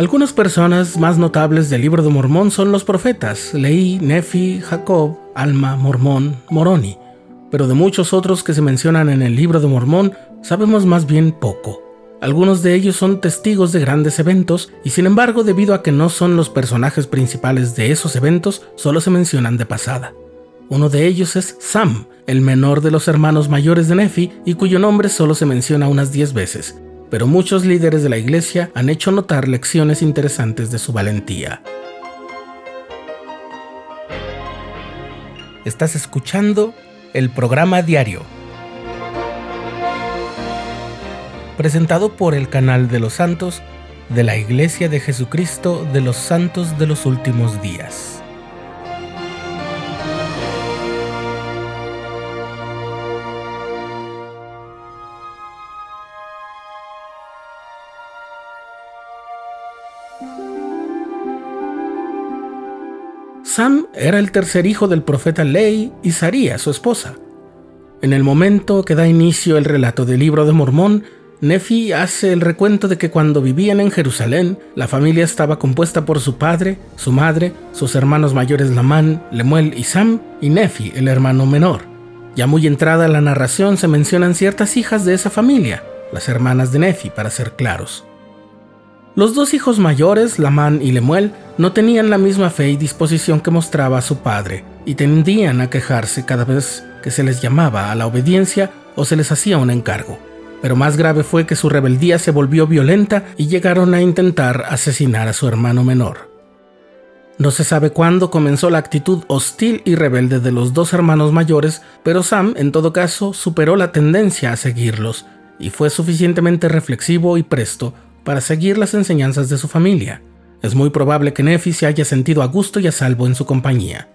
Algunas personas más notables del libro de Mormón son los profetas Leí, Nefi, Jacob, Alma, Mormón, Moroni, pero de muchos otros que se mencionan en el libro de Mormón sabemos más bien poco. Algunos de ellos son testigos de grandes eventos y sin embargo debido a que no son los personajes principales de esos eventos, solo se mencionan de pasada. Uno de ellos es Sam, el menor de los hermanos mayores de Nefi y cuyo nombre solo se menciona unas 10 veces, pero muchos líderes de la iglesia han hecho notar lecciones interesantes de su valentía. Estás escuchando el programa diario, presentado por el canal de los santos de la Iglesia de Jesucristo de los Santos de los Últimos Días. Sam era el tercer hijo del profeta Ley y Saría, su esposa. En el momento que da inicio el relato del libro de Mormón, Nefi hace el recuento de que cuando vivían en Jerusalén, la familia estaba compuesta por su padre, su madre, sus hermanos mayores Lamán, Lemuel y Sam, y Nefi, el hermano menor. Ya muy entrada la narración se mencionan ciertas hijas de esa familia, las hermanas de Nefi, para ser claros. Los dos hijos mayores, Lamán y Lemuel, no tenían la misma fe y disposición que mostraba su padre, y tendían a quejarse cada vez que se les llamaba a la obediencia o se les hacía un encargo. Pero más grave fue que su rebeldía se volvió violenta y llegaron a intentar asesinar a su hermano menor. No se sabe cuándo comenzó la actitud hostil y rebelde de los dos hermanos mayores, pero Sam, en todo caso, superó la tendencia a seguirlos y fue suficientemente reflexivo y presto para seguir las enseñanzas de su familia. Es muy probable que Nefi se haya sentido a gusto y a salvo en su compañía.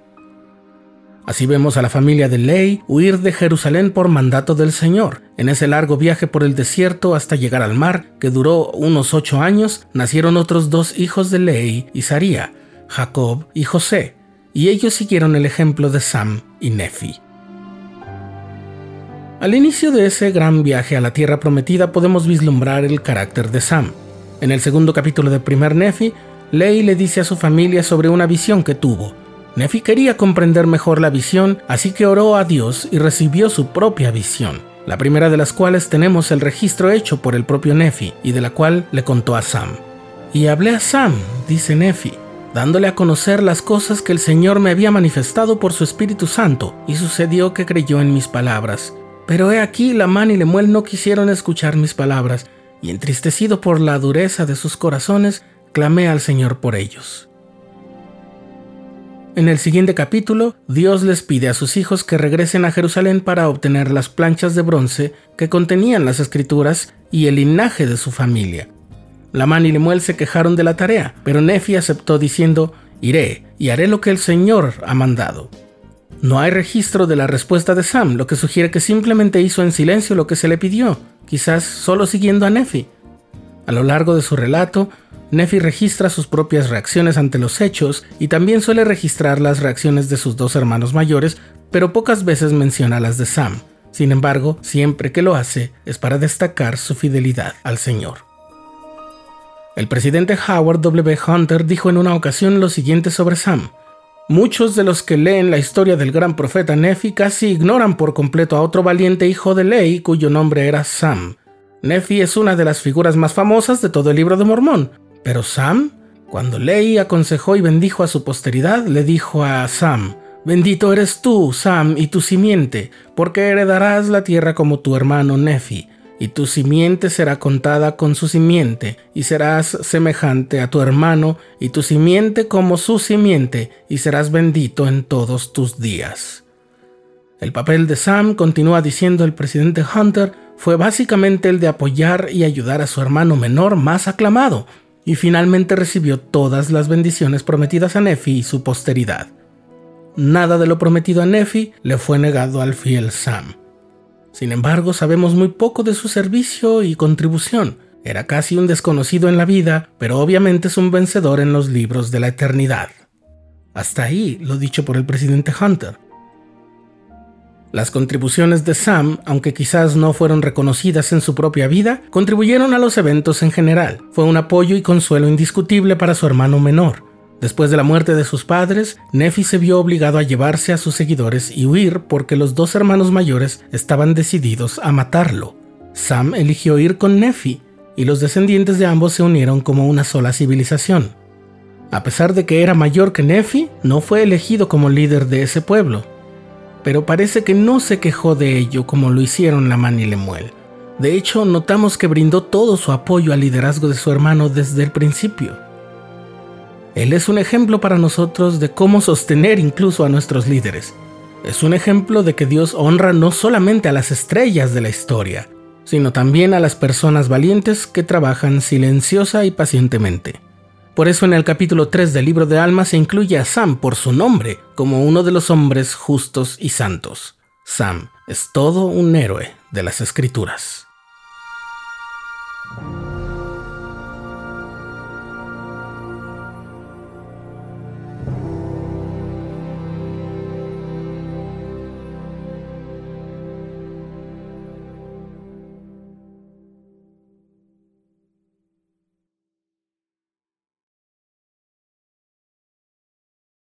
Así vemos a la familia de Ley huir de Jerusalén por mandato del Señor. En ese largo viaje por el desierto hasta llegar al mar, que duró unos ocho años, nacieron otros dos hijos de Ley y Saría, Jacob y José, y ellos siguieron el ejemplo de Sam y Nefi. Al inicio de ese gran viaje a la tierra prometida podemos vislumbrar el carácter de Sam. En el segundo capítulo de Primer Nefi, Ley le dice a su familia sobre una visión que tuvo. Nefi quería comprender mejor la visión, así que oró a Dios y recibió su propia visión, la primera de las cuales tenemos el registro hecho por el propio Nefi y de la cual le contó a Sam. Y hablé a Sam, dice Nefi, dándole a conocer las cosas que el Señor me había manifestado por su Espíritu Santo, y sucedió que creyó en mis palabras pero he aquí, Lamán y Lemuel no quisieron escuchar mis palabras, y entristecido por la dureza de sus corazones, clamé al Señor por ellos. En el siguiente capítulo, Dios les pide a sus hijos que regresen a Jerusalén para obtener las planchas de bronce que contenían las escrituras y el linaje de su familia. Lamán y Lemuel se quejaron de la tarea, pero Nefi aceptó diciendo, Iré y haré lo que el Señor ha mandado. No hay registro de la respuesta de Sam, lo que sugiere que simplemente hizo en silencio lo que se le pidió, quizás solo siguiendo a Nefi. A lo largo de su relato, Nefi registra sus propias reacciones ante los hechos y también suele registrar las reacciones de sus dos hermanos mayores, pero pocas veces menciona las de Sam. Sin embargo, siempre que lo hace es para destacar su fidelidad al Señor. El presidente Howard W. Hunter dijo en una ocasión lo siguiente sobre Sam. Muchos de los que leen la historia del gran profeta Nefi casi ignoran por completo a otro valiente hijo de Ley cuyo nombre era Sam. Nefi es una de las figuras más famosas de todo el libro de Mormón, pero Sam, cuando Ley aconsejó y bendijo a su posteridad, le dijo a Sam, Bendito eres tú, Sam, y tu simiente, porque heredarás la tierra como tu hermano Nefi y tu simiente será contada con su simiente, y serás semejante a tu hermano, y tu simiente como su simiente, y serás bendito en todos tus días. El papel de Sam, continúa diciendo el presidente Hunter, fue básicamente el de apoyar y ayudar a su hermano menor más aclamado, y finalmente recibió todas las bendiciones prometidas a Nefi y su posteridad. Nada de lo prometido a Nefi le fue negado al fiel Sam. Sin embargo, sabemos muy poco de su servicio y contribución. Era casi un desconocido en la vida, pero obviamente es un vencedor en los libros de la eternidad. Hasta ahí lo dicho por el presidente Hunter. Las contribuciones de Sam, aunque quizás no fueron reconocidas en su propia vida, contribuyeron a los eventos en general. Fue un apoyo y consuelo indiscutible para su hermano menor. Después de la muerte de sus padres, Nefi se vio obligado a llevarse a sus seguidores y huir porque los dos hermanos mayores estaban decididos a matarlo. Sam eligió ir con Nefi, y los descendientes de ambos se unieron como una sola civilización. A pesar de que era mayor que Nefi, no fue elegido como líder de ese pueblo pero parece que no se quejó de ello como lo hicieron Lamán y Lemuel. De hecho, notamos que brindó todo su apoyo al liderazgo de su hermano desde el principio. Él es un ejemplo para nosotros de cómo sostener incluso a nuestros líderes. Es un ejemplo de que Dios honra no solamente a las estrellas de la historia, sino también a las personas valientes que trabajan silenciosa y pacientemente. Por eso en el capítulo 3 del libro de Alma se incluye a Sam por su nombre como uno de los hombres justos y santos. Sam es todo un héroe de las escrituras.